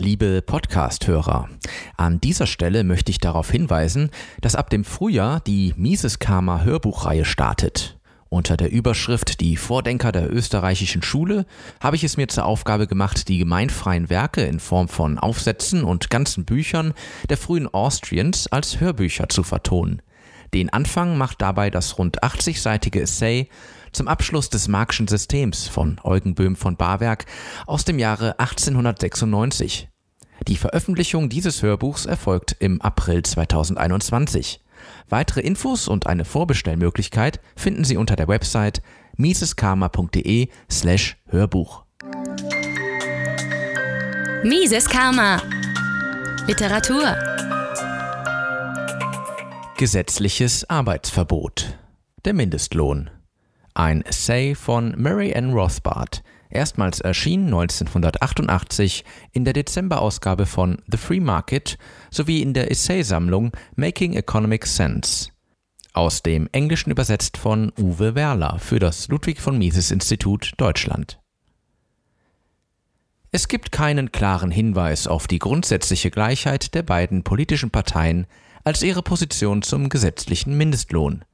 Liebe Podcast-Hörer, an dieser Stelle möchte ich darauf hinweisen, dass ab dem Frühjahr die Mises Karma Hörbuchreihe startet. Unter der Überschrift Die Vordenker der österreichischen Schule habe ich es mir zur Aufgabe gemacht, die gemeinfreien Werke in Form von Aufsätzen und ganzen Büchern der frühen Austrians als Hörbücher zu vertonen. Den Anfang macht dabei das rund 80-seitige Essay zum Abschluss des Marxischen Systems von Eugen Böhm von Barwerk aus dem Jahre 1896. Die Veröffentlichung dieses Hörbuchs erfolgt im April 2021. Weitere Infos und eine Vorbestellmöglichkeit finden Sie unter der Website miseskarma.de slash Hörbuch. Mises Karma Literatur Gesetzliches Arbeitsverbot Der Mindestlohn Ein Essay von Mary Ann Rothbard, erstmals erschien 1988 in der Dezemberausgabe von The Free Market sowie in der Essaysammlung Making Economic Sense. Aus dem Englischen übersetzt von Uwe Werler für das Ludwig von Mises Institut Deutschland. Es gibt keinen klaren Hinweis auf die grundsätzliche Gleichheit der beiden politischen Parteien als ihre Position zum gesetzlichen Mindestlohn.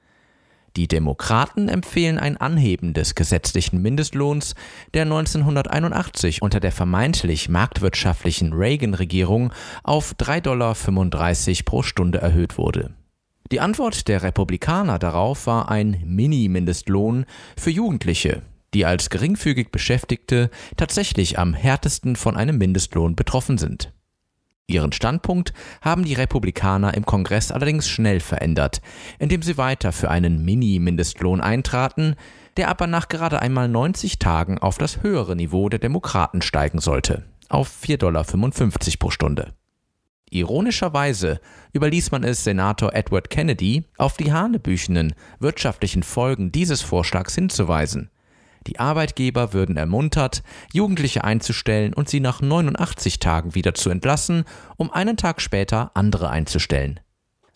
Die Demokraten empfehlen ein Anheben des gesetzlichen Mindestlohns, der 1981 unter der vermeintlich marktwirtschaftlichen Reagan-Regierung auf 3,35 Dollar pro Stunde erhöht wurde. Die Antwort der Republikaner darauf war ein Mini-Mindestlohn für Jugendliche, die als geringfügig Beschäftigte tatsächlich am härtesten von einem Mindestlohn betroffen sind. Ihren Standpunkt haben die Republikaner im Kongress allerdings schnell verändert, indem sie weiter für einen Mini-Mindestlohn eintraten, der aber nach gerade einmal 90 Tagen auf das höhere Niveau der Demokraten steigen sollte, auf 4,55 Dollar pro Stunde. Ironischerweise überließ man es Senator Edward Kennedy, auf die hanebüchenen wirtschaftlichen Folgen dieses Vorschlags hinzuweisen, die Arbeitgeber würden ermuntert, Jugendliche einzustellen und sie nach 89 Tagen wieder zu entlassen, um einen Tag später andere einzustellen.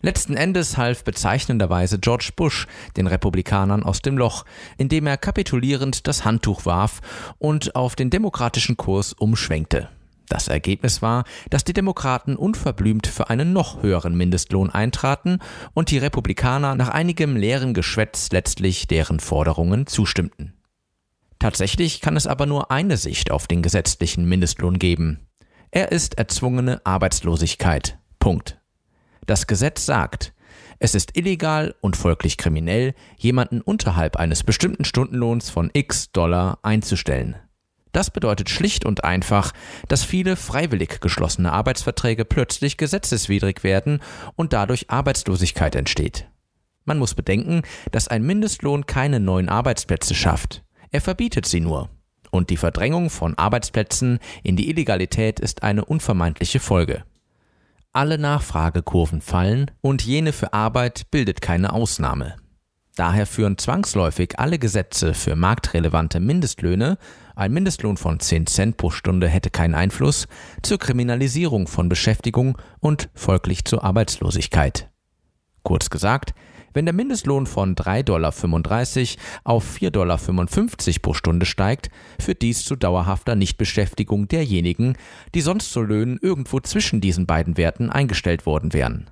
Letzten Endes half bezeichnenderweise George Bush den Republikanern aus dem Loch, indem er kapitulierend das Handtuch warf und auf den demokratischen Kurs umschwenkte. Das Ergebnis war, dass die Demokraten unverblümt für einen noch höheren Mindestlohn eintraten und die Republikaner nach einigem leeren Geschwätz letztlich deren Forderungen zustimmten. Tatsächlich kann es aber nur eine Sicht auf den gesetzlichen Mindestlohn geben. Er ist erzwungene Arbeitslosigkeit. Punkt. Das Gesetz sagt, es ist illegal und folglich kriminell, jemanden unterhalb eines bestimmten Stundenlohns von x Dollar einzustellen. Das bedeutet schlicht und einfach, dass viele freiwillig geschlossene Arbeitsverträge plötzlich gesetzeswidrig werden und dadurch Arbeitslosigkeit entsteht. Man muss bedenken, dass ein Mindestlohn keine neuen Arbeitsplätze schafft. Er verbietet sie nur. Und die Verdrängung von Arbeitsplätzen in die Illegalität ist eine unvermeidliche Folge. Alle Nachfragekurven fallen und jene für Arbeit bildet keine Ausnahme. Daher führen zwangsläufig alle Gesetze für marktrelevante Mindestlöhne, ein Mindestlohn von 10 Cent pro Stunde hätte keinen Einfluss, zur Kriminalisierung von Beschäftigung und folglich zur Arbeitslosigkeit. Kurz gesagt, wenn der Mindestlohn von 3,35 Dollar auf 4,55 Dollar pro Stunde steigt, führt dies zu dauerhafter Nichtbeschäftigung derjenigen, die sonst zu Löhnen irgendwo zwischen diesen beiden Werten eingestellt worden wären.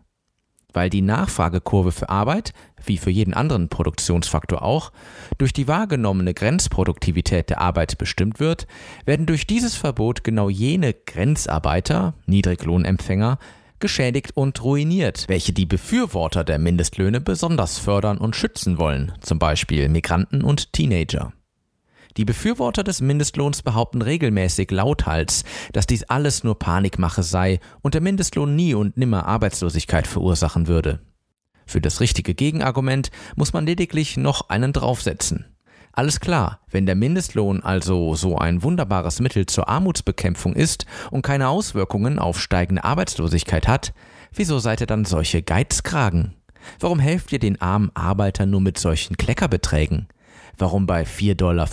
Weil die Nachfragekurve für Arbeit, wie für jeden anderen Produktionsfaktor auch, durch die wahrgenommene Grenzproduktivität der Arbeit bestimmt wird, werden durch dieses Verbot genau jene Grenzarbeiter, Niedriglohnempfänger, geschädigt und ruiniert, welche die Befürworter der Mindestlöhne besonders fördern und schützen wollen, zum Beispiel Migranten und Teenager. Die Befürworter des Mindestlohns behaupten regelmäßig lauthals, dass dies alles nur Panikmache sei und der Mindestlohn nie und nimmer Arbeitslosigkeit verursachen würde. Für das richtige Gegenargument muss man lediglich noch einen draufsetzen. Alles klar, wenn der Mindestlohn also so ein wunderbares Mittel zur Armutsbekämpfung ist und keine Auswirkungen auf steigende Arbeitslosigkeit hat, wieso seid ihr dann solche Geizkragen? Warum helft ihr den armen Arbeitern nur mit solchen Kleckerbeträgen? Warum bei 4,55 Dollar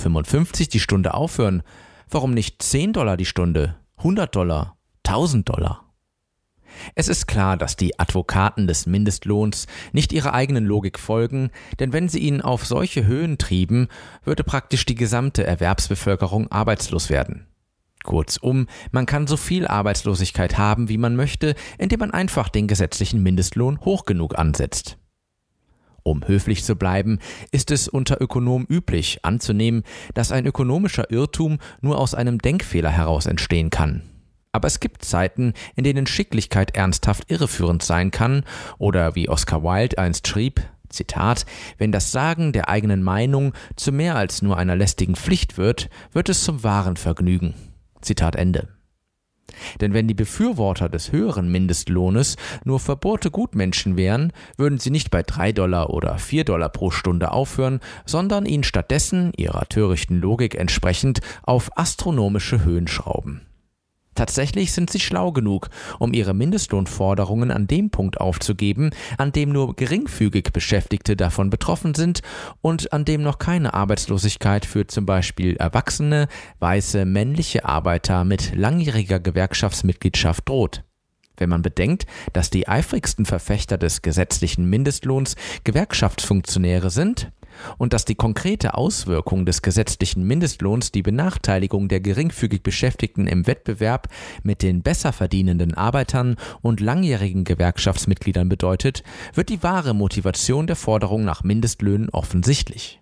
die Stunde aufhören? Warum nicht 10 Dollar die Stunde? 100 Dollar? 1000 Dollar? Es ist klar, dass die Advokaten des Mindestlohns nicht ihrer eigenen Logik folgen, denn wenn sie ihn auf solche Höhen trieben, würde praktisch die gesamte Erwerbsbevölkerung arbeitslos werden. Kurzum, man kann so viel Arbeitslosigkeit haben, wie man möchte, indem man einfach den gesetzlichen Mindestlohn hoch genug ansetzt. Um höflich zu bleiben, ist es unter Ökonomen üblich anzunehmen, dass ein ökonomischer Irrtum nur aus einem Denkfehler heraus entstehen kann. Aber es gibt Zeiten, in denen Schicklichkeit ernsthaft irreführend sein kann, oder wie Oscar Wilde einst schrieb, Zitat, wenn das Sagen der eigenen Meinung zu mehr als nur einer lästigen Pflicht wird, wird es zum wahren Vergnügen. Zitat Ende. Denn wenn die Befürworter des höheren Mindestlohnes nur verbohrte Gutmenschen wären, würden sie nicht bei drei Dollar oder vier Dollar pro Stunde aufhören, sondern ihn stattdessen, ihrer törichten Logik entsprechend, auf astronomische Höhen schrauben. Tatsächlich sind sie schlau genug, um ihre Mindestlohnforderungen an dem Punkt aufzugeben, an dem nur geringfügig Beschäftigte davon betroffen sind und an dem noch keine Arbeitslosigkeit für zum Beispiel erwachsene, weiße, männliche Arbeiter mit langjähriger Gewerkschaftsmitgliedschaft droht. Wenn man bedenkt, dass die eifrigsten Verfechter des gesetzlichen Mindestlohns Gewerkschaftsfunktionäre sind, und dass die konkrete Auswirkung des gesetzlichen Mindestlohns die Benachteiligung der geringfügig Beschäftigten im Wettbewerb mit den besser verdienenden Arbeitern und langjährigen Gewerkschaftsmitgliedern bedeutet, wird die wahre Motivation der Forderung nach Mindestlöhnen offensichtlich.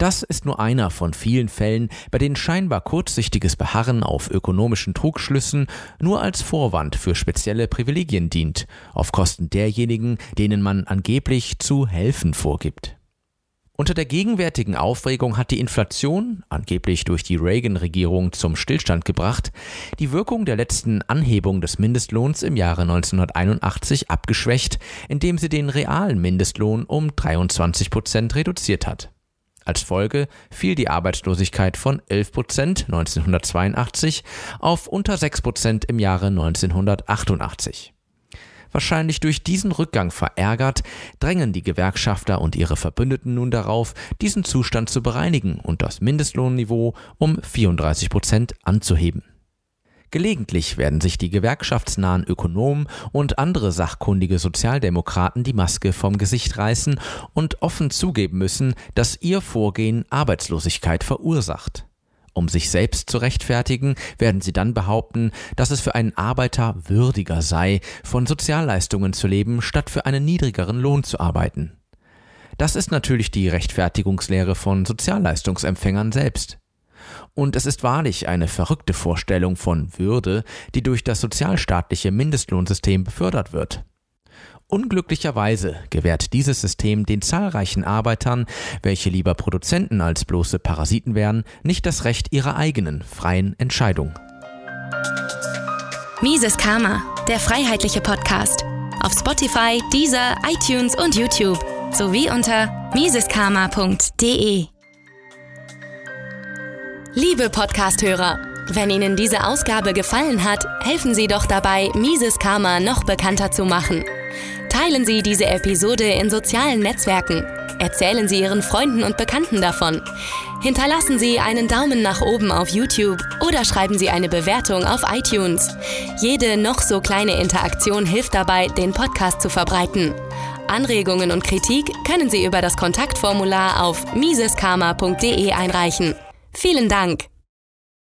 Das ist nur einer von vielen Fällen, bei denen scheinbar kurzsichtiges Beharren auf ökonomischen Trugschlüssen nur als Vorwand für spezielle Privilegien dient, auf Kosten derjenigen, denen man angeblich zu helfen vorgibt. Unter der gegenwärtigen Aufregung hat die Inflation, angeblich durch die Reagan-Regierung zum Stillstand gebracht, die Wirkung der letzten Anhebung des Mindestlohns im Jahre 1981 abgeschwächt, indem sie den realen Mindestlohn um 23 Prozent reduziert hat. Als Folge fiel die Arbeitslosigkeit von 11 Prozent 1982 auf unter 6 Prozent im Jahre 1988. Wahrscheinlich durch diesen Rückgang verärgert, drängen die Gewerkschafter und ihre Verbündeten nun darauf, diesen Zustand zu bereinigen und das Mindestlohnniveau um 34 Prozent anzuheben. Gelegentlich werden sich die gewerkschaftsnahen Ökonomen und andere sachkundige Sozialdemokraten die Maske vom Gesicht reißen und offen zugeben müssen, dass ihr Vorgehen Arbeitslosigkeit verursacht. Um sich selbst zu rechtfertigen, werden sie dann behaupten, dass es für einen Arbeiter würdiger sei, von Sozialleistungen zu leben, statt für einen niedrigeren Lohn zu arbeiten. Das ist natürlich die Rechtfertigungslehre von Sozialleistungsempfängern selbst. Und es ist wahrlich eine verrückte Vorstellung von Würde, die durch das sozialstaatliche Mindestlohnsystem befördert wird. Unglücklicherweise gewährt dieses System den zahlreichen Arbeitern, welche lieber Produzenten als bloße Parasiten wären, nicht das Recht ihrer eigenen freien Entscheidung. Mises Karma, der freiheitliche Podcast. Auf Spotify, Deezer, iTunes und YouTube sowie unter miseskarma.de. Liebe Podcasthörer, wenn Ihnen diese Ausgabe gefallen hat, helfen Sie doch dabei, Mises Karma noch bekannter zu machen. Teilen Sie diese Episode in sozialen Netzwerken. Erzählen Sie Ihren Freunden und Bekannten davon. Hinterlassen Sie einen Daumen nach oben auf YouTube oder schreiben Sie eine Bewertung auf iTunes. Jede noch so kleine Interaktion hilft dabei, den Podcast zu verbreiten. Anregungen und Kritik können Sie über das Kontaktformular auf miseskarma.de einreichen. Vielen Dank!